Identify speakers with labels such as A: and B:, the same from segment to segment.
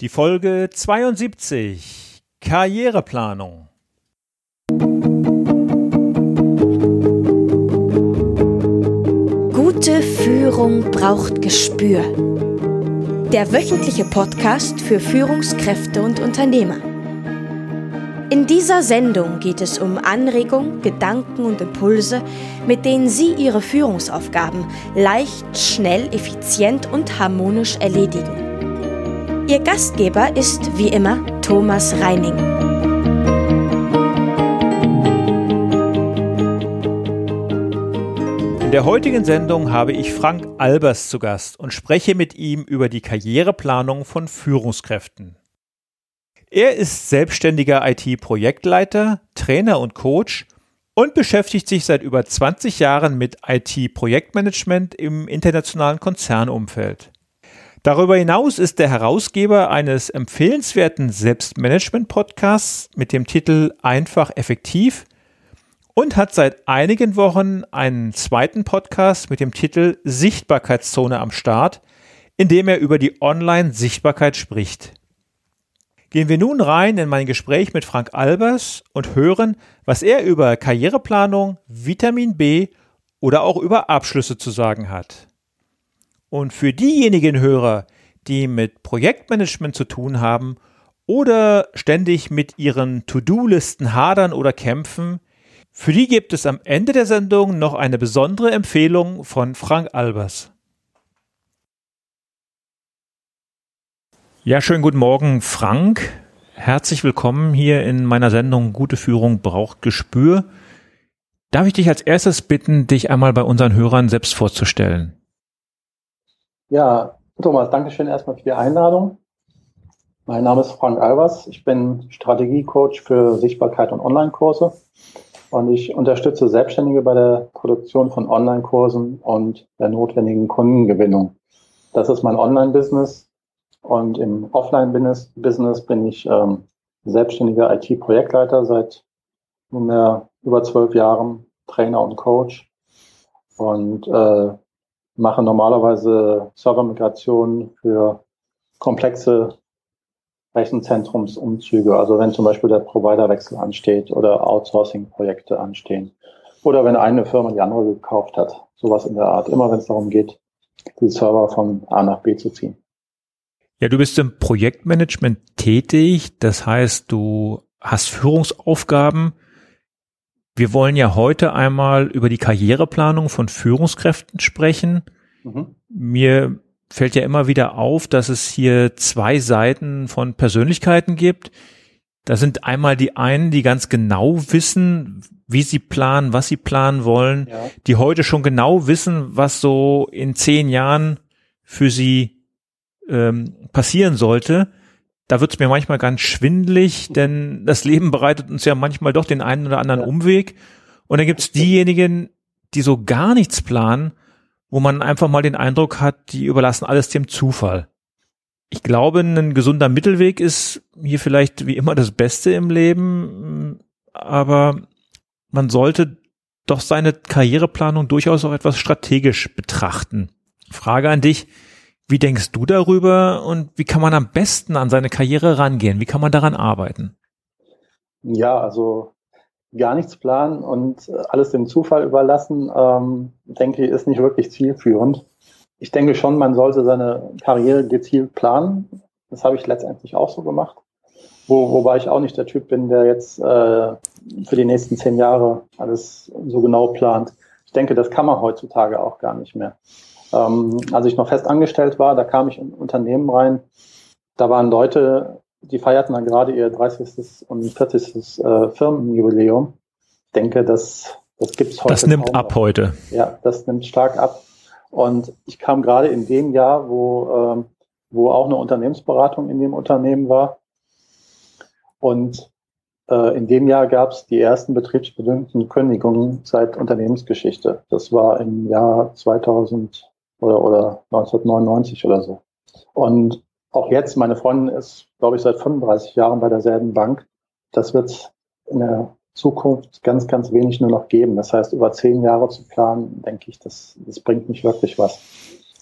A: Die Folge 72 Karriereplanung.
B: Gute Führung braucht Gespür. Der wöchentliche Podcast für Führungskräfte und Unternehmer. In dieser Sendung geht es um Anregungen, Gedanken und Impulse, mit denen Sie Ihre Führungsaufgaben leicht, schnell, effizient und harmonisch erledigen. Ihr Gastgeber ist wie immer Thomas Reining.
A: In der heutigen Sendung habe ich Frank Albers zu Gast und spreche mit ihm über die Karriereplanung von Führungskräften. Er ist selbstständiger IT-Projektleiter, Trainer und Coach und beschäftigt sich seit über 20 Jahren mit IT-Projektmanagement im internationalen Konzernumfeld. Darüber hinaus ist er Herausgeber eines empfehlenswerten Selbstmanagement-Podcasts mit dem Titel Einfach effektiv und hat seit einigen Wochen einen zweiten Podcast mit dem Titel Sichtbarkeitszone am Start, in dem er über die Online-Sichtbarkeit spricht. Gehen wir nun rein in mein Gespräch mit Frank Albers und hören, was er über Karriereplanung, Vitamin B oder auch über Abschlüsse zu sagen hat. Und für diejenigen Hörer, die mit Projektmanagement zu tun haben oder ständig mit ihren To-Do-Listen hadern oder kämpfen, für die gibt es am Ende der Sendung noch eine besondere Empfehlung von Frank Albers. Ja, schönen guten Morgen, Frank. Herzlich willkommen hier in meiner Sendung Gute Führung braucht Gespür. Darf ich dich als erstes bitten, dich einmal bei unseren Hörern selbst vorzustellen?
C: Ja, Thomas, danke schön erstmal für die Einladung. Mein Name ist Frank Albers. Ich bin Strategiecoach für Sichtbarkeit und Online-Kurse und ich unterstütze Selbstständige bei der Produktion von Online-Kursen und der notwendigen Kundengewinnung. Das ist mein Online-Business und im Offline-Business bin ich ähm, selbstständiger IT-Projektleiter seit nunmehr über zwölf Jahren, Trainer und Coach und äh, mache normalerweise Servermigrationen für komplexe Rechenzentrumsumzüge. Also wenn zum Beispiel der Providerwechsel ansteht oder Outsourcing-Projekte anstehen oder wenn eine Firma die andere gekauft hat, sowas in der Art. Immer wenn es darum geht, die Server von A nach B zu ziehen.
A: Ja, du bist im Projektmanagement tätig, das heißt, du hast Führungsaufgaben. Wir wollen ja heute einmal über die Karriereplanung von Führungskräften sprechen. Mhm. Mir fällt ja immer wieder auf, dass es hier zwei Seiten von Persönlichkeiten gibt. Da sind einmal die einen, die ganz genau wissen, wie sie planen, was sie planen wollen, ja. die heute schon genau wissen, was so in zehn Jahren für sie ähm, passieren sollte, da wird es mir manchmal ganz schwindlig, denn das Leben bereitet uns ja manchmal doch den einen oder anderen Umweg. Und dann gibt es diejenigen, die so gar nichts planen, wo man einfach mal den Eindruck hat, die überlassen alles dem Zufall. Ich glaube, ein gesunder Mittelweg ist hier vielleicht wie immer das Beste im Leben, aber man sollte doch seine Karriereplanung durchaus auch etwas strategisch betrachten. Frage an dich, wie denkst du darüber und wie kann man am besten an seine Karriere rangehen? Wie kann man daran arbeiten?
C: Ja, also gar nichts planen und alles dem Zufall überlassen, ähm, denke ich, ist nicht wirklich zielführend. Ich denke schon, man sollte seine Karriere gezielt planen. Das habe ich letztendlich auch so gemacht. Wo, wobei ich auch nicht der Typ bin, der jetzt äh, für die nächsten zehn Jahre alles so genau plant. Ich denke, das kann man heutzutage auch gar nicht mehr. Ähm, als ich noch fest angestellt war, da kam ich in Unternehmen rein, da waren Leute, die feierten dann gerade ihr 30. und 40. Äh, Firmenjubiläum. Ich denke, das, das gibt's heute.
A: Das nimmt ab heute.
C: Ja, das nimmt stark ab. Und ich kam gerade in dem Jahr, wo, ähm, wo auch eine Unternehmensberatung in dem Unternehmen war. Und äh, in dem Jahr gab es die ersten betriebsbedingten Kündigungen seit Unternehmensgeschichte. Das war im Jahr 2000 oder, oder 1999 oder so. Und auch jetzt, meine Freundin ist, glaube ich, seit 35 Jahren bei derselben Bank. Das wird in der Zukunft ganz, ganz wenig nur noch geben. Das heißt, über zehn Jahre zu planen, denke ich, das, das bringt nicht wirklich was.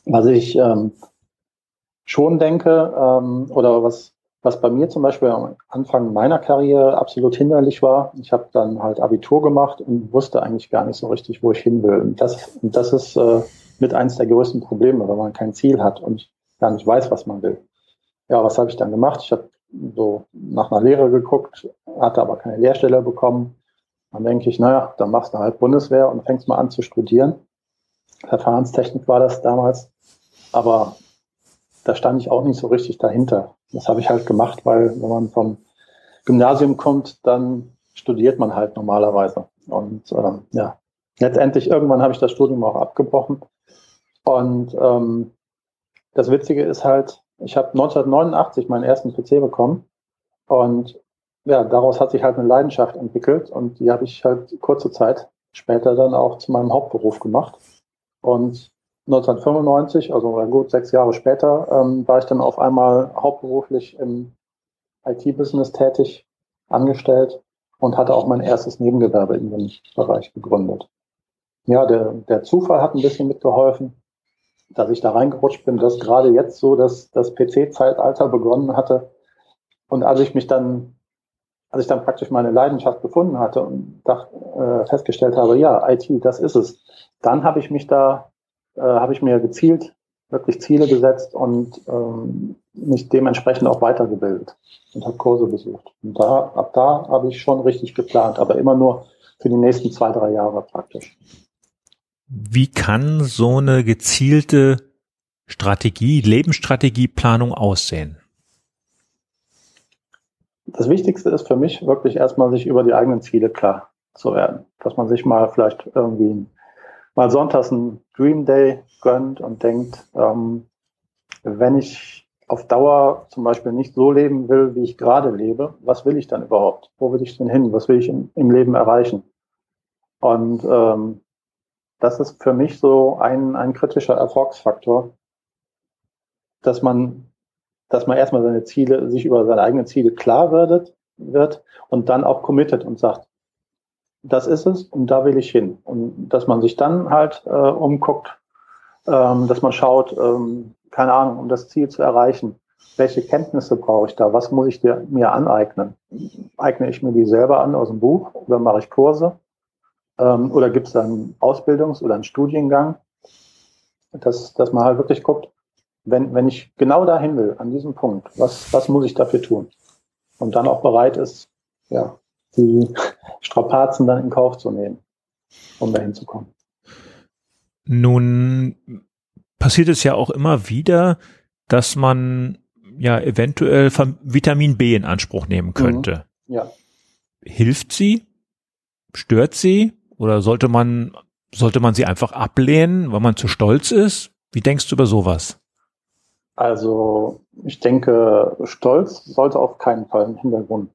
C: Was ich ähm, schon denke, ähm, oder was, was bei mir zum Beispiel am Anfang meiner Karriere absolut hinderlich war, ich habe dann halt Abitur gemacht und wusste eigentlich gar nicht so richtig, wo ich hin will. Und das, und das ist äh, mit eins der größten Probleme, wenn man kein Ziel hat und gar nicht weiß, was man will. Ja, was habe ich dann gemacht? Ich habe so nach einer Lehre geguckt, hatte aber keine Lehrstelle bekommen. Dann denke ich, naja, dann machst du halt Bundeswehr und fängst mal an zu studieren. Verfahrenstechnik war das damals. Aber da stand ich auch nicht so richtig dahinter. Das habe ich halt gemacht, weil wenn man vom Gymnasium kommt, dann studiert man halt normalerweise. Und ähm, ja, letztendlich irgendwann habe ich das Studium auch abgebrochen. Und ähm, das Witzige ist halt, ich habe 1989 meinen ersten PC bekommen und ja, daraus hat sich halt eine Leidenschaft entwickelt und die habe ich halt kurze Zeit später dann auch zu meinem Hauptberuf gemacht. Und 1995, also gut sechs Jahre später, ähm, war ich dann auf einmal hauptberuflich im IT-Business tätig, angestellt und hatte auch mein erstes Nebengewerbe in dem Bereich gegründet. Ja, der, der Zufall hat ein bisschen mitgeholfen, dass ich da reingerutscht bin, dass gerade jetzt so das, das PC-Zeitalter begonnen hatte. Und als ich mich dann, als ich dann praktisch meine Leidenschaft gefunden hatte und dacht, äh, festgestellt habe, ja, IT, das ist es, dann habe ich mich da äh, habe ich mir gezielt wirklich Ziele gesetzt und ähm, mich dementsprechend auch weitergebildet und habe Kurse besucht. Und da, ab da habe ich schon richtig geplant, aber immer nur für die nächsten zwei, drei Jahre praktisch.
A: Wie kann so eine gezielte Strategie, Lebensstrategieplanung aussehen?
C: Das Wichtigste ist für mich wirklich erstmal, sich über die eigenen Ziele klar zu werden. Dass man sich mal vielleicht irgendwie mal sonntags einen Dream Day gönnt und denkt, ähm, wenn ich auf Dauer zum Beispiel nicht so leben will, wie ich gerade lebe, was will ich dann überhaupt? Wo will ich denn hin? Was will ich im, im Leben erreichen? Und ähm, das ist für mich so ein, ein kritischer Erfolgsfaktor, dass man, dass man erstmal seine Ziele, sich über seine eigenen Ziele klar wird, wird und dann auch committed und sagt, das ist es und da will ich hin. Und dass man sich dann halt äh, umguckt, ähm, dass man schaut, ähm, keine Ahnung, um das Ziel zu erreichen, welche Kenntnisse brauche ich da, was muss ich dir, mir aneignen? Eigne ich mir die selber an aus dem Buch oder mache ich Kurse? Ähm, oder gibt es da einen Ausbildungs- oder einen Studiengang? Dass, dass man halt wirklich guckt, wenn, wenn ich genau dahin will, an diesem Punkt, was, was muss ich dafür tun? Und dann auch bereit ist, ja, die Strapazen dann in Kauf zu nehmen, um dahin zu kommen.
A: Nun passiert es ja auch immer wieder, dass man ja eventuell Vitamin B in Anspruch nehmen könnte.
C: Mhm. Ja.
A: Hilft sie? Stört sie? Oder sollte man, sollte man sie einfach ablehnen, weil man zu stolz ist? Wie denkst du über sowas?
C: Also, ich denke, Stolz sollte auf keinen Fall ein Hintergrund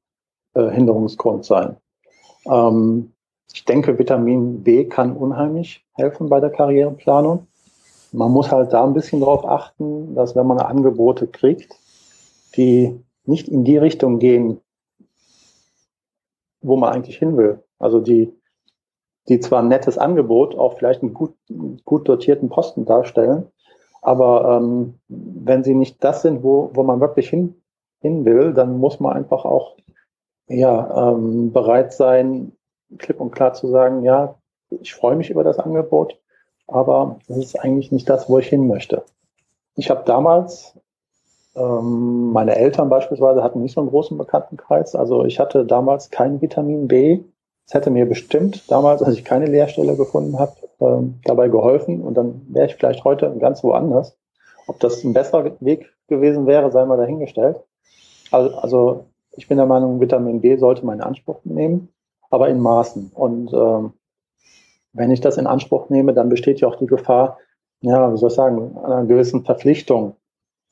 C: äh, Hinderungsgrund sein. Ähm, ich denke, Vitamin B kann unheimlich helfen bei der Karriereplanung. Man muss halt da ein bisschen darauf achten, dass wenn man Angebote kriegt, die nicht in die Richtung gehen, wo man eigentlich hin will. Also die, die zwar ein nettes Angebot, auch vielleicht einen gut, gut dotierten Posten darstellen, aber ähm, wenn sie nicht das sind, wo, wo man wirklich hin, hin will, dann muss man einfach auch ja, ähm, bereit sein, klipp und klar zu sagen, ja, ich freue mich über das Angebot, aber das ist eigentlich nicht das, wo ich hin möchte. Ich habe damals, ähm, meine Eltern beispielsweise hatten nicht so einen großen Bekanntenkreis, also ich hatte damals kein Vitamin B. Es hätte mir bestimmt damals, als ich keine Lehrstelle gefunden habe, ähm, dabei geholfen und dann wäre ich vielleicht heute ganz woanders. Ob das ein besserer Weg gewesen wäre, sei mal dahingestellt. Also, also ich bin der Meinung, Vitamin B sollte man in Anspruch nehmen, aber in Maßen. Und ähm, wenn ich das in Anspruch nehme, dann besteht ja auch die Gefahr, ja, wie soll ich sagen, einer gewissen Verpflichtung.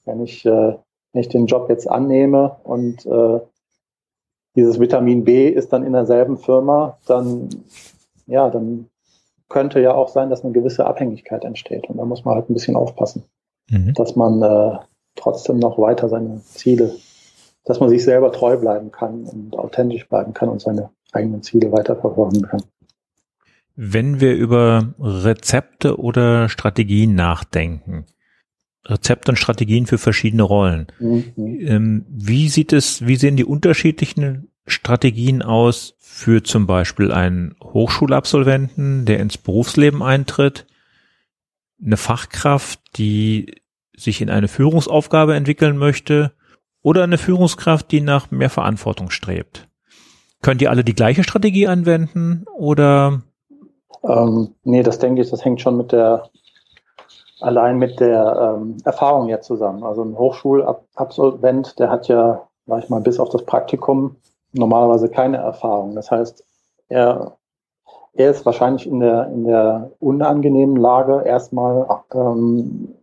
C: Wenn ich, äh, wenn ich den Job jetzt annehme und äh, dieses Vitamin B ist dann in derselben Firma, dann, ja, dann könnte ja auch sein, dass eine gewisse Abhängigkeit entsteht. Und da muss man halt ein bisschen aufpassen, mhm. dass man äh, trotzdem noch weiter seine Ziele dass man sich selber treu bleiben kann und authentisch bleiben kann und seine eigenen Ziele weiterverfolgen kann.
A: Wenn wir über Rezepte oder Strategien nachdenken, Rezepte und Strategien für verschiedene Rollen. Mhm. Ähm, wie sieht es, wie sehen die unterschiedlichen Strategien aus für zum Beispiel einen Hochschulabsolventen, der ins Berufsleben eintritt, eine Fachkraft, die sich in eine Führungsaufgabe entwickeln möchte oder eine Führungskraft, die nach mehr Verantwortung strebt? Könnt ihr alle die gleiche Strategie anwenden oder?
C: Ähm, nee, das denke ich, das hängt schon mit der, allein mit der ähm, Erfahrung jetzt zusammen. Also ein Hochschulabsolvent, der hat ja, sag ich mal, bis auf das Praktikum normalerweise keine Erfahrung. Das heißt, er, er ist wahrscheinlich in der, in der unangenehmen Lage, erstmal ähm,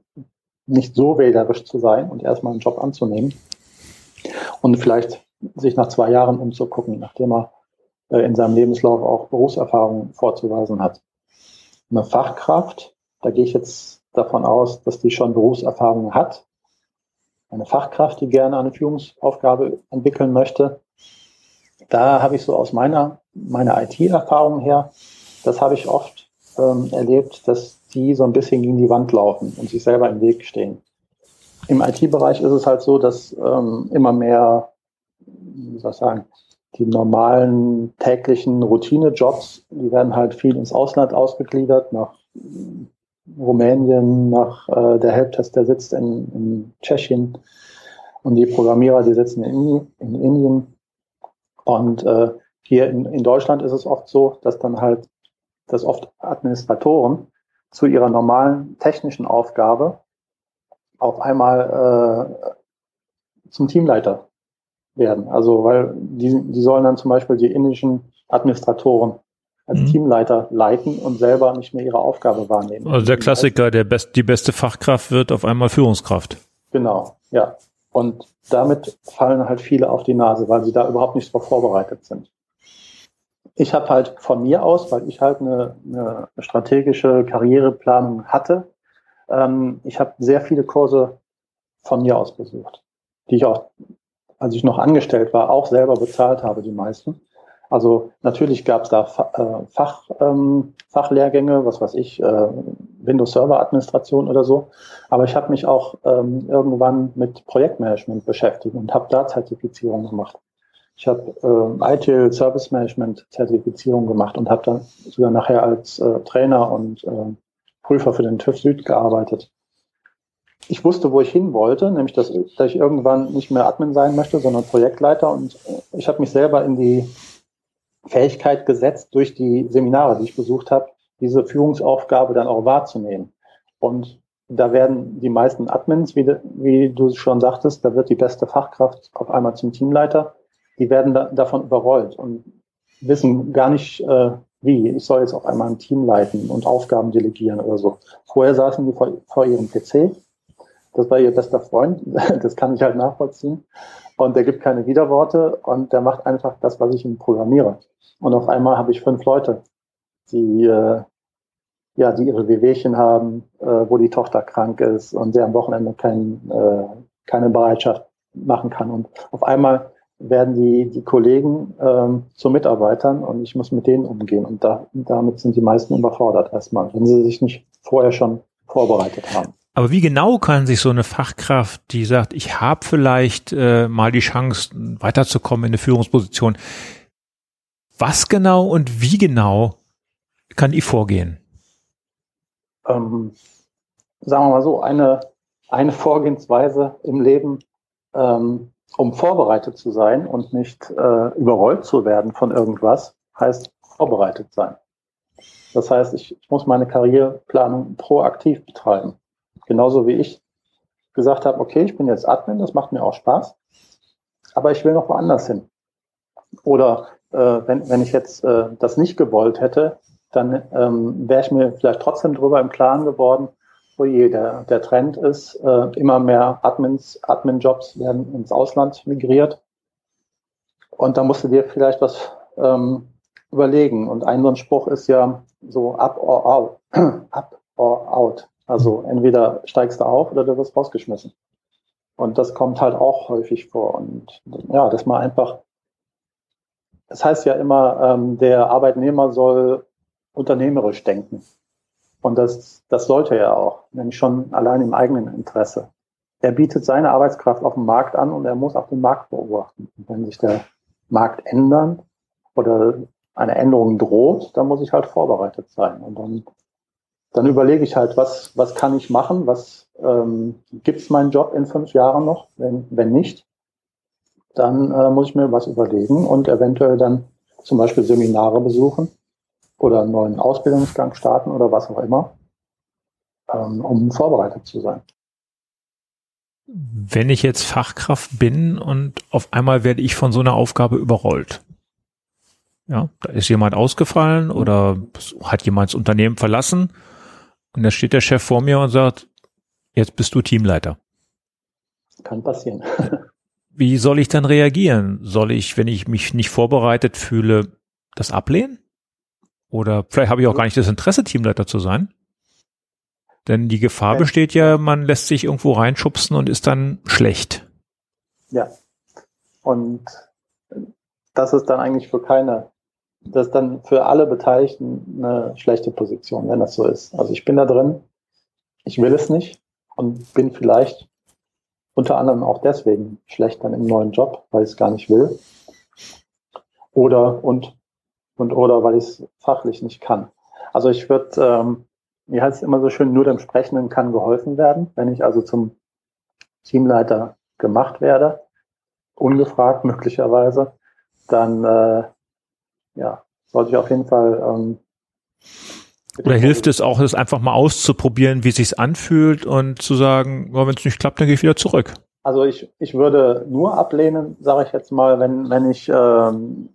C: nicht so wählerisch zu sein und erstmal einen Job anzunehmen und vielleicht sich nach zwei Jahren umzugucken, nachdem er äh, in seinem Lebenslauf auch Berufserfahrung vorzuweisen hat. Eine Fachkraft, da gehe ich jetzt davon aus, dass die schon Berufserfahrung hat. Eine Fachkraft, die gerne eine Führungsaufgabe entwickeln möchte. Da habe ich so aus meiner, meiner IT-Erfahrung her, das habe ich oft ähm, erlebt, dass die so ein bisschen gegen die Wand laufen und sich selber im Weg stehen. Im IT-Bereich ist es halt so, dass ähm, immer mehr, wie soll ich sagen, die normalen täglichen Routine-Jobs, die werden halt viel ins Ausland ausgegliedert, nach Rumänien, nach äh, der Helptest, der sitzt in, in Tschechien und die Programmierer, die sitzen in, in Indien. Und äh, hier in, in Deutschland ist es oft so, dass dann halt, dass oft Administratoren zu ihrer normalen technischen Aufgabe auf einmal äh, zum Teamleiter werden. Also weil die, die sollen dann zum Beispiel die indischen Administratoren als mhm. Teamleiter leiten und selber nicht mehr ihre Aufgabe wahrnehmen.
A: Also der Klassiker, der best, die beste Fachkraft wird auf einmal Führungskraft.
C: Genau, ja. Und damit fallen halt viele auf die Nase, weil sie da überhaupt nicht drauf vorbereitet sind. Ich habe halt von mir aus, weil ich halt eine, eine strategische Karriereplanung hatte, ähm, ich habe sehr viele Kurse von mir aus besucht, die ich auch, als ich noch angestellt war, auch selber bezahlt habe, die meisten. Also natürlich gab es da äh, Fach, ähm, Fachlehrgänge, was weiß ich, äh, Windows Server Administration oder so. Aber ich habe mich auch ähm, irgendwann mit Projektmanagement beschäftigt und habe da Zertifizierung gemacht. Ich habe äh, ITIL Service Management Zertifizierung gemacht und habe dann sogar nachher als äh, Trainer und äh, Prüfer für den TÜV Süd gearbeitet. Ich wusste, wo ich hin wollte, nämlich dass, dass ich irgendwann nicht mehr Admin sein möchte, sondern Projektleiter. Und äh, ich habe mich selber in die Fähigkeit gesetzt, durch die Seminare, die ich besucht habe, diese Führungsaufgabe dann auch wahrzunehmen. Und da werden die meisten Admins, wie, wie du schon sagtest, da wird die beste Fachkraft auf einmal zum Teamleiter. Die werden da, davon überrollt und wissen gar nicht, äh, wie, ich soll jetzt auf einmal ein Team leiten und Aufgaben delegieren oder so. Vorher saßen die vor, vor ihrem PC. Das war ihr bester Freund. Das kann ich halt nachvollziehen. Und der gibt keine Widerworte und der macht einfach das, was ich ihm programmiere. Und auf einmal habe ich fünf Leute, die, äh, ja, die ihre Wehwehchen haben, äh, wo die Tochter krank ist und der am Wochenende kein, äh, keine Bereitschaft machen kann. Und auf einmal werden die, die Kollegen ähm, zu Mitarbeitern und ich muss mit denen umgehen. Und da, damit sind die meisten überfordert erstmal, wenn sie sich nicht vorher schon vorbereitet haben.
A: Aber wie genau kann sich so eine Fachkraft, die sagt, ich habe vielleicht äh, mal die Chance, weiterzukommen in eine Führungsposition, was genau und wie genau kann die vorgehen?
C: Ähm, sagen wir mal so, eine, eine Vorgehensweise im Leben ähm, um vorbereitet zu sein und nicht äh, überrollt zu werden von irgendwas, heißt vorbereitet sein. Das heißt, ich, ich muss meine Karriereplanung proaktiv betreiben. Genauso wie ich gesagt habe, okay, ich bin jetzt Admin, das macht mir auch Spaß, aber ich will noch woanders hin. Oder äh, wenn, wenn ich jetzt äh, das nicht gewollt hätte, dann ähm, wäre ich mir vielleicht trotzdem drüber im Klaren geworden, oje, der, der Trend ist, äh, immer mehr Admins, Admin-Jobs werden ins Ausland migriert. Und da musst du dir vielleicht was ähm, überlegen. Und ein so ein Spruch ist ja so up or out. up or out. Also entweder steigst du auf oder du wirst rausgeschmissen. Und das kommt halt auch häufig vor. Und ja, dass man einfach, das heißt ja immer, ähm, der Arbeitnehmer soll unternehmerisch denken. Und das, das sollte er auch, nämlich schon allein im eigenen Interesse. Er bietet seine Arbeitskraft auf dem Markt an und er muss auch den Markt beobachten. Und wenn sich der Markt ändern oder eine Änderung droht, dann muss ich halt vorbereitet sein. Und dann, dann überlege ich halt, was, was kann ich machen, was ähm, gibt es meinen Job in fünf Jahren noch? Wenn, wenn nicht, dann äh, muss ich mir was überlegen und eventuell dann zum Beispiel Seminare besuchen oder einen neuen Ausbildungsgang starten oder was auch immer, ähm, um vorbereitet zu sein.
A: Wenn ich jetzt Fachkraft bin und auf einmal werde ich von so einer Aufgabe überrollt. Ja, da ist jemand ausgefallen oder hat jemand das Unternehmen verlassen und da steht der Chef vor mir und sagt, jetzt bist du Teamleiter.
C: Kann passieren.
A: Wie soll ich dann reagieren? Soll ich, wenn ich mich nicht vorbereitet fühle, das ablehnen? Oder vielleicht habe ich auch gar nicht das Interesse, Teamleiter zu sein? Denn die Gefahr ja. besteht ja, man lässt sich irgendwo reinschubsen und ist dann schlecht.
C: Ja. Und das ist dann eigentlich für keine, das ist dann für alle Beteiligten eine schlechte Position, wenn das so ist. Also ich bin da drin, ich will es nicht und bin vielleicht unter anderem auch deswegen schlecht dann im neuen Job, weil ich es gar nicht will. Oder und und oder weil ich es fachlich nicht kann. Also ich würde, ähm, wie heißt es immer so schön, nur dem Sprechenden kann geholfen werden. Wenn ich also zum Teamleiter gemacht werde, ungefragt möglicherweise, dann äh, ja, sollte ich auf jeden Fall ähm,
A: oder hilft es auch, es einfach mal auszuprobieren, wie es sich anfühlt und zu sagen, oh, wenn es nicht klappt, dann gehe ich wieder zurück?
C: Also ich, ich würde nur ablehnen, sage ich jetzt mal, wenn, wenn ich ähm,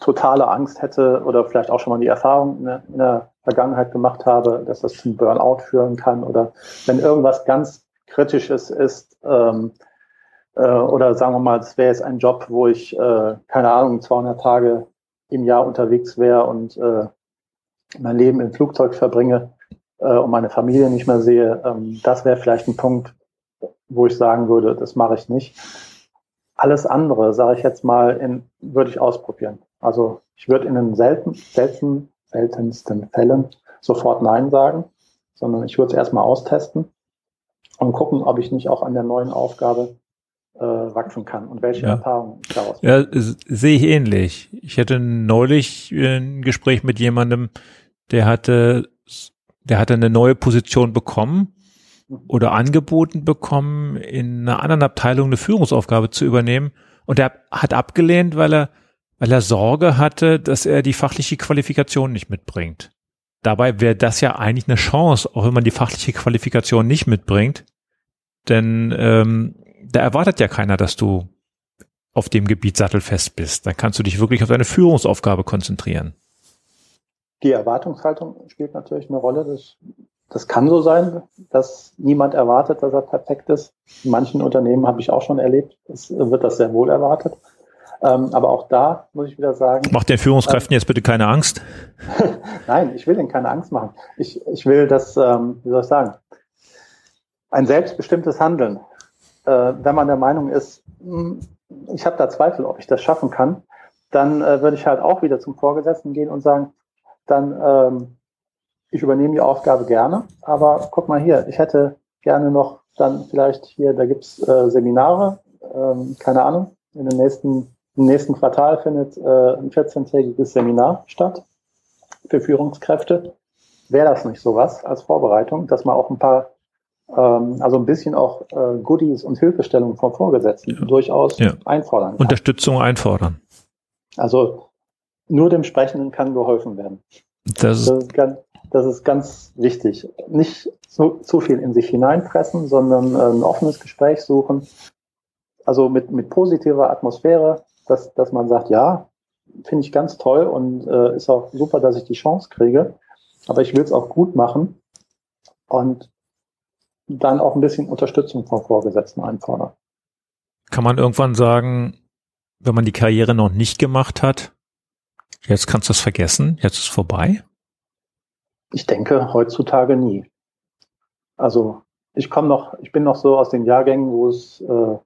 C: totale Angst hätte oder vielleicht auch schon mal die Erfahrung in der, in der Vergangenheit gemacht habe, dass das zum Burnout führen kann oder wenn irgendwas ganz Kritisches ist ähm, äh, oder sagen wir mal, es wäre jetzt ein Job, wo ich, äh, keine Ahnung, 200 Tage im Jahr unterwegs wäre und äh, mein Leben im Flugzeug verbringe äh, und meine Familie nicht mehr sehe, ähm, das wäre vielleicht ein Punkt, wo ich sagen würde, das mache ich nicht. Alles andere, sage ich jetzt mal, würde ich ausprobieren. Also ich würde in den selten, selten, seltensten Fällen sofort Nein sagen, sondern ich würde es erstmal austesten und gucken, ob ich nicht auch an der neuen Aufgabe äh, wachsen kann und welche ja. Erfahrungen daraus
A: Ja, sehe ich ähnlich. Ich hatte neulich ein Gespräch mit jemandem, der hatte, der hatte eine neue Position bekommen mhm. oder angeboten bekommen, in einer anderen Abteilung eine Führungsaufgabe zu übernehmen. Und er hat abgelehnt, weil er weil er Sorge hatte, dass er die fachliche Qualifikation nicht mitbringt. Dabei wäre das ja eigentlich eine Chance, auch wenn man die fachliche Qualifikation nicht mitbringt. Denn ähm, da erwartet ja keiner, dass du auf dem Gebiet sattelfest bist. Dann kannst du dich wirklich auf deine Führungsaufgabe konzentrieren.
C: Die Erwartungshaltung spielt natürlich eine Rolle. Das, das kann so sein, dass niemand erwartet, dass er perfekt ist. In manchen Unternehmen habe ich auch schon erlebt, es wird das sehr wohl erwartet. Ähm, aber auch da muss ich wieder sagen.
A: Macht den Führungskräften äh, jetzt bitte keine Angst?
C: Nein, ich will ihnen keine Angst machen. Ich, ich will das, ähm, wie soll ich sagen, ein selbstbestimmtes Handeln. Äh, wenn man der Meinung ist, hm, ich habe da Zweifel, ob ich das schaffen kann, dann äh, würde ich halt auch wieder zum Vorgesetzten gehen und sagen, dann ähm, ich übernehme die Aufgabe gerne, aber guck mal hier, ich hätte gerne noch dann vielleicht hier, da gibt's äh, Seminare, ähm, keine Ahnung, in den nächsten im nächsten Quartal findet äh, ein 14-tägiges Seminar statt für Führungskräfte. Wäre das nicht sowas als Vorbereitung, dass man auch ein paar, also ein bisschen auch äh, Goodies und Hilfestellungen vom Vorgesetzten ja. durchaus ja. einfordern
A: kann. Unterstützung einfordern.
C: Also nur dem Sprechenden kann geholfen werden.
A: Das, das, ist,
C: ganz, das ist ganz wichtig. Nicht zu, zu viel in sich hineinpressen, sondern äh, ein offenes Gespräch suchen. Also mit, mit positiver Atmosphäre dass, dass man sagt, ja, finde ich ganz toll und äh, ist auch super, dass ich die Chance kriege, aber ich will es auch gut machen und dann auch ein bisschen Unterstützung vom Vorgesetzten einfordern.
A: Kann man irgendwann sagen, wenn man die Karriere noch nicht gemacht hat, jetzt kannst du es vergessen, jetzt ist es vorbei?
C: Ich denke heutzutage nie. Also ich komme noch, ich bin noch so aus den Jahrgängen, wo es, äh,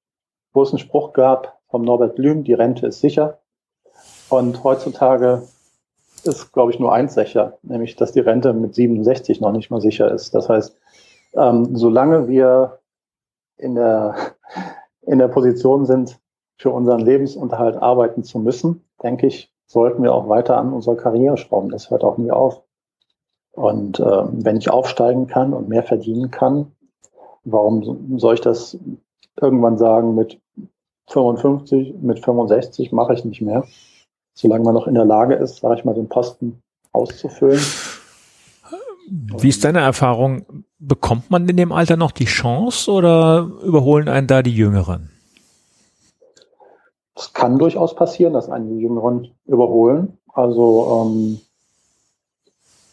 C: wo es einen Spruch gab, vom Norbert Blüm, die Rente ist sicher. Und heutzutage ist, glaube ich, nur eins sicher, nämlich dass die Rente mit 67 noch nicht mal sicher ist. Das heißt, ähm, solange wir in der, in der Position sind, für unseren Lebensunterhalt arbeiten zu müssen, denke ich, sollten wir auch weiter an unserer Karriere schrauben. Das hört auch nie auf. Und äh, wenn ich aufsteigen kann und mehr verdienen kann, warum soll ich das irgendwann sagen mit 55, mit 65 mache ich nicht mehr? Solange man noch in der Lage ist, sage ich mal, den Posten auszufüllen.
A: Wie ist deine Erfahrung? Bekommt man in dem Alter noch die Chance oder überholen einen da die Jüngeren?
C: Es kann durchaus passieren, dass einen die Jüngeren überholen. Also ähm,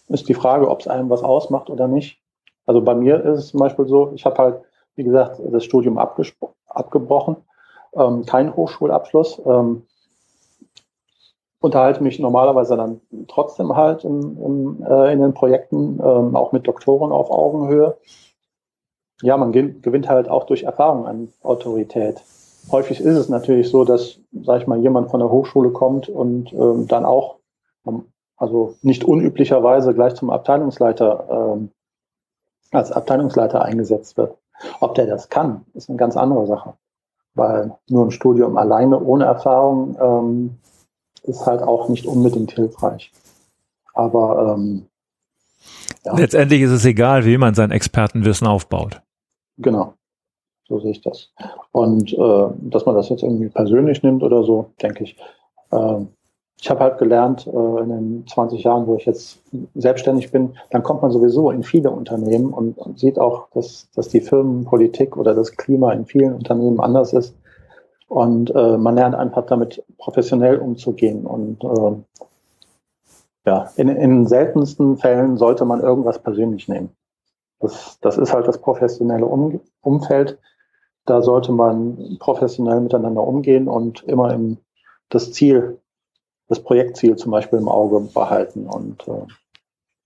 C: ist die Frage, ob es einem was ausmacht oder nicht. Also bei mir ist es zum Beispiel so, ich habe halt, wie gesagt, das Studium abgebrochen, ähm, keinen Hochschulabschluss, ähm, unterhalte mich normalerweise dann trotzdem halt in, in, äh, in den Projekten, ähm, auch mit Doktoren auf Augenhöhe. Ja, man gewinnt halt auch durch Erfahrung an Autorität. Häufig ist es natürlich so, dass, sag ich mal, jemand von der Hochschule kommt und ähm, dann auch, ähm, also nicht unüblicherweise gleich zum Abteilungsleiter, ähm, als Abteilungsleiter eingesetzt wird. Ob der das kann, ist eine ganz andere Sache. Weil nur ein Studium alleine ohne Erfahrung ähm, ist halt auch nicht unbedingt hilfreich. Aber ähm,
A: ja. letztendlich ist es egal, wie man sein Expertenwissen aufbaut.
C: Genau, so sehe ich das. Und äh, dass man das jetzt irgendwie persönlich nimmt oder so, denke ich. Äh, ich habe halt gelernt, äh, in den 20 Jahren, wo ich jetzt selbstständig bin, dann kommt man sowieso in viele Unternehmen und, und sieht auch, dass, dass die Firmenpolitik oder das Klima in vielen Unternehmen anders ist. Und äh, man lernt einfach damit professionell umzugehen. Und äh, ja, in, in seltensten Fällen sollte man irgendwas persönlich nehmen. Das, das ist halt das professionelle um Umfeld. Da sollte man professionell miteinander umgehen und immer im, das Ziel, das Projektziel zum Beispiel im Auge behalten und äh,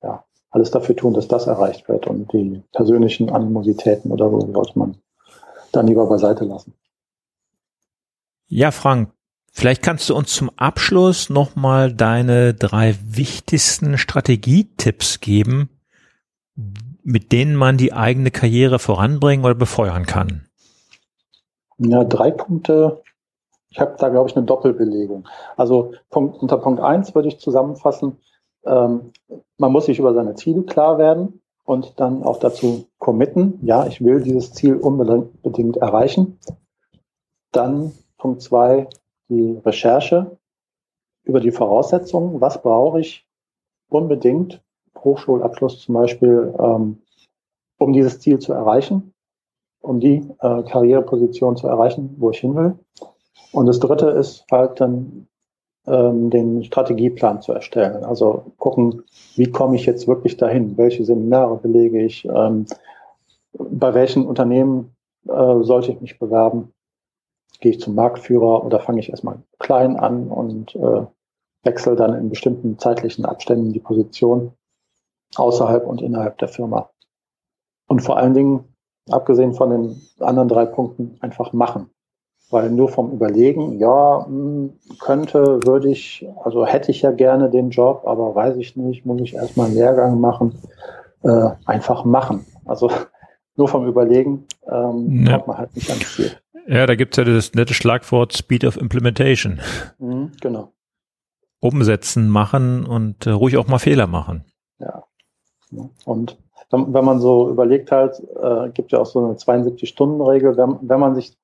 C: ja, alles dafür tun, dass das erreicht wird. Und die persönlichen Animositäten oder so sollte man dann lieber beiseite lassen.
A: Ja, Frank, vielleicht kannst du uns zum Abschluss nochmal deine drei wichtigsten Strategietipps geben, mit denen man die eigene Karriere voranbringen oder befeuern kann.
C: Ja, drei Punkte. Ich habe da, glaube ich, eine Doppelbelegung. Also Punkt, unter Punkt eins würde ich zusammenfassen, ähm, man muss sich über seine Ziele klar werden und dann auch dazu committen, ja, ich will dieses Ziel unbedingt erreichen. Dann Punkt zwei, die Recherche über die Voraussetzungen. Was brauche ich unbedingt, Hochschulabschluss zum Beispiel, ähm, um dieses Ziel zu erreichen, um die äh, Karriereposition zu erreichen, wo ich hin will. Und das dritte ist halt dann ähm, den Strategieplan zu erstellen. Also gucken, wie komme ich jetzt wirklich dahin? Welche Seminare belege ich? Ähm, bei welchen Unternehmen äh, sollte ich mich bewerben? Gehe ich zum Marktführer oder fange ich erstmal klein an und äh, wechsle dann in bestimmten zeitlichen Abständen die Position außerhalb und innerhalb der Firma. Und vor allen Dingen, abgesehen von den anderen drei Punkten, einfach machen. Weil nur vom Überlegen, ja, hm, könnte, würde ich, also hätte ich ja gerne den Job, aber weiß ich nicht, muss ich erstmal einen Lehrgang machen. Äh, einfach machen. Also nur vom Überlegen ähm, ja. kommt man halt nicht ans Ziel.
A: Ja, da gibt's ja das nette Schlagwort Speed of Implementation.
C: Mhm, genau.
A: Umsetzen, machen und äh, ruhig auch mal Fehler machen.
C: Ja. Und wenn, wenn man so überlegt halt, äh, gibt ja auch so eine 72-Stunden-Regel, wenn, wenn man sich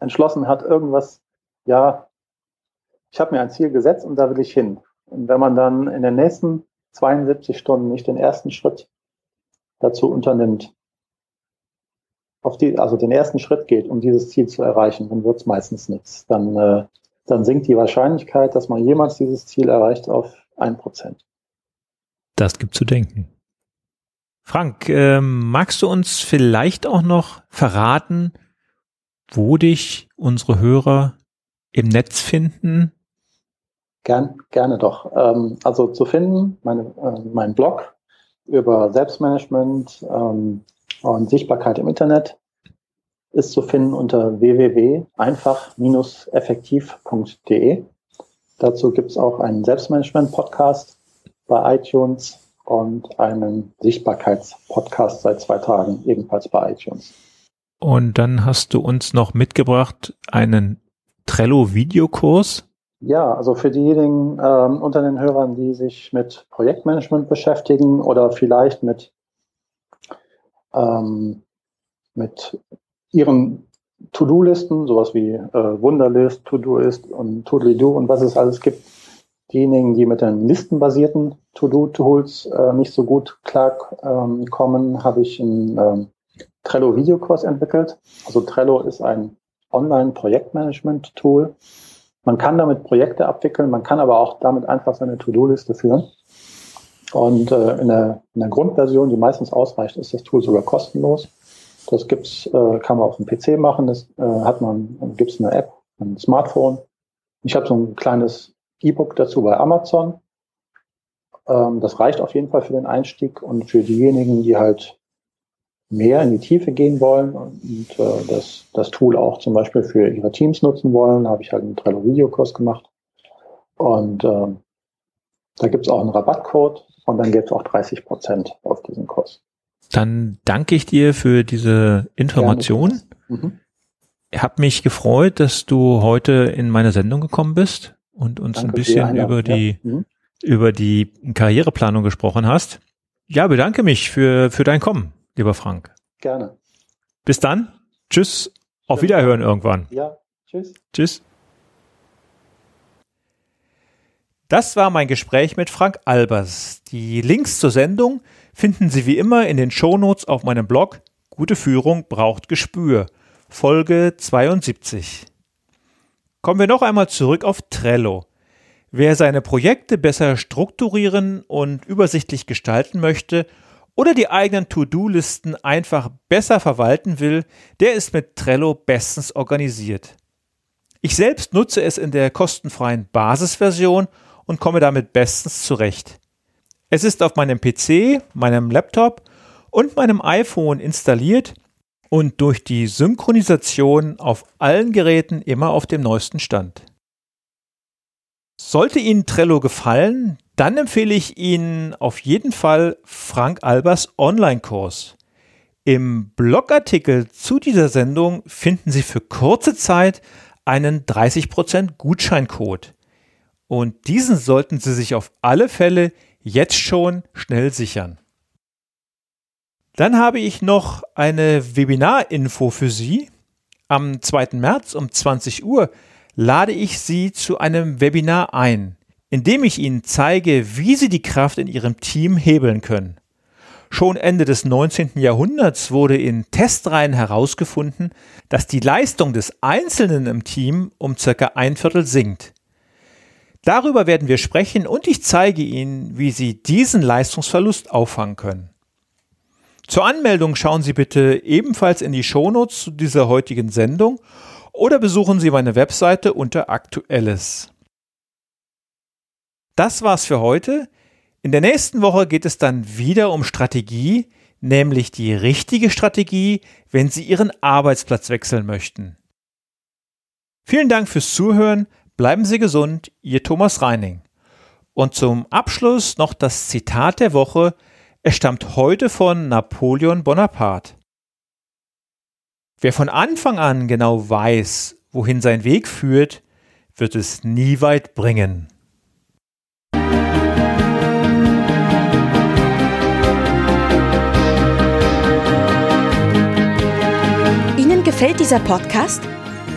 C: entschlossen hat, irgendwas, ja, ich habe mir ein Ziel gesetzt und da will ich hin. Und wenn man dann in den nächsten 72 Stunden nicht den ersten Schritt dazu unternimmt, auf die, also den ersten Schritt geht, um dieses Ziel zu erreichen, dann wird es meistens nichts. Dann, äh, dann sinkt die Wahrscheinlichkeit, dass man jemals dieses Ziel erreicht, auf ein Prozent.
A: Das gibt zu denken. Frank, äh, magst du uns vielleicht auch noch verraten, wo dich unsere Hörer im Netz finden?
C: Gern, gerne doch. Ähm, also zu finden, meine, äh, mein Blog über Selbstmanagement, ähm, und Sichtbarkeit im Internet ist zu finden unter www.einfach-effektiv.de. Dazu gibt es auch einen Selbstmanagement-Podcast bei iTunes und einen Sichtbarkeitspodcast seit zwei Tagen, ebenfalls bei iTunes.
A: Und dann hast du uns noch mitgebracht einen Trello-Videokurs.
C: Ja, also für diejenigen ähm, unter den Hörern, die sich mit Projektmanagement beschäftigen oder vielleicht mit, ähm, mit ihren To-Do-Listen, sowas wie äh, Wunderlist, To-Do-Ist und To-Do und was es alles gibt, diejenigen, die mit den listenbasierten To-Do-Tools äh, nicht so gut klarkommen, ähm, habe ich einen ähm, Trello-Videokurs entwickelt. Also Trello ist ein Online-Projektmanagement-Tool. Man kann damit Projekte abwickeln, man kann aber auch damit einfach seine To-Do-Liste führen. Und äh, in, der, in der Grundversion, die meistens ausreicht, ist das Tool sogar kostenlos. Das gibt's, äh, kann man auf dem PC machen. Das äh, hat man, gibt's eine App, ein Smartphone. Ich habe so ein kleines E-Book dazu bei Amazon. Ähm, das reicht auf jeden Fall für den Einstieg und für diejenigen, die halt mehr in die Tiefe gehen wollen und äh, das, das Tool auch zum Beispiel für ihre Teams nutzen wollen, habe ich halt einen Trello-Videokurs gemacht. Und äh, da gibt es auch einen Rabattcode und dann gibt es auch 30 Prozent auf diesen Kurs.
A: Dann danke ich dir für diese Information. Mhm. Hab mich gefreut, dass du heute in meine Sendung gekommen bist und uns danke ein bisschen über die, ja. mhm. über die Karriereplanung gesprochen hast. Ja, bedanke mich für, für dein Kommen, lieber Frank.
C: Gerne.
A: Bis dann. Tschüss. Auf Wiederhören irgendwann.
C: Ja. Tschüss.
A: Tschüss. Das war mein Gespräch mit Frank Albers. Die Links zur Sendung finden Sie wie immer in den Shownotes auf meinem Blog Gute Führung braucht Gespür, Folge 72. Kommen wir noch einmal zurück auf Trello. Wer seine Projekte besser strukturieren und übersichtlich gestalten möchte oder die eigenen To-Do-Listen einfach besser verwalten will, der ist mit Trello bestens organisiert. Ich selbst nutze es in der kostenfreien Basisversion und komme damit bestens zurecht. Es ist auf meinem PC, meinem Laptop und meinem iPhone installiert und durch die Synchronisation auf allen Geräten immer auf dem neuesten Stand. Sollte Ihnen Trello gefallen, dann empfehle ich Ihnen auf jeden Fall Frank Albers Online-Kurs. Im Blogartikel zu dieser Sendung finden Sie für kurze Zeit einen 30% Gutscheincode. Und diesen sollten Sie sich auf alle Fälle jetzt schon schnell sichern. Dann habe ich noch eine Webinar-Info für Sie. Am 2. März um 20 Uhr lade ich Sie zu einem Webinar ein, in dem ich Ihnen zeige, wie Sie die Kraft in Ihrem Team hebeln können. Schon Ende des 19. Jahrhunderts wurde in Testreihen herausgefunden, dass die Leistung des Einzelnen im Team um circa ein Viertel sinkt. Darüber werden wir sprechen und ich zeige Ihnen, wie Sie diesen Leistungsverlust auffangen können. Zur Anmeldung schauen Sie bitte ebenfalls in die Shownotes zu dieser heutigen Sendung oder besuchen Sie meine Webseite unter Aktuelles. Das war's für heute. In der nächsten Woche geht es dann wieder um Strategie, nämlich die richtige Strategie, wenn Sie Ihren Arbeitsplatz wechseln möchten. Vielen Dank fürs Zuhören. Bleiben Sie gesund, Ihr Thomas Reining. Und zum Abschluss noch das Zitat der Woche. Es stammt heute von Napoleon Bonaparte. Wer von Anfang an genau weiß, wohin sein Weg führt, wird es nie weit bringen.
B: Ihnen gefällt dieser Podcast?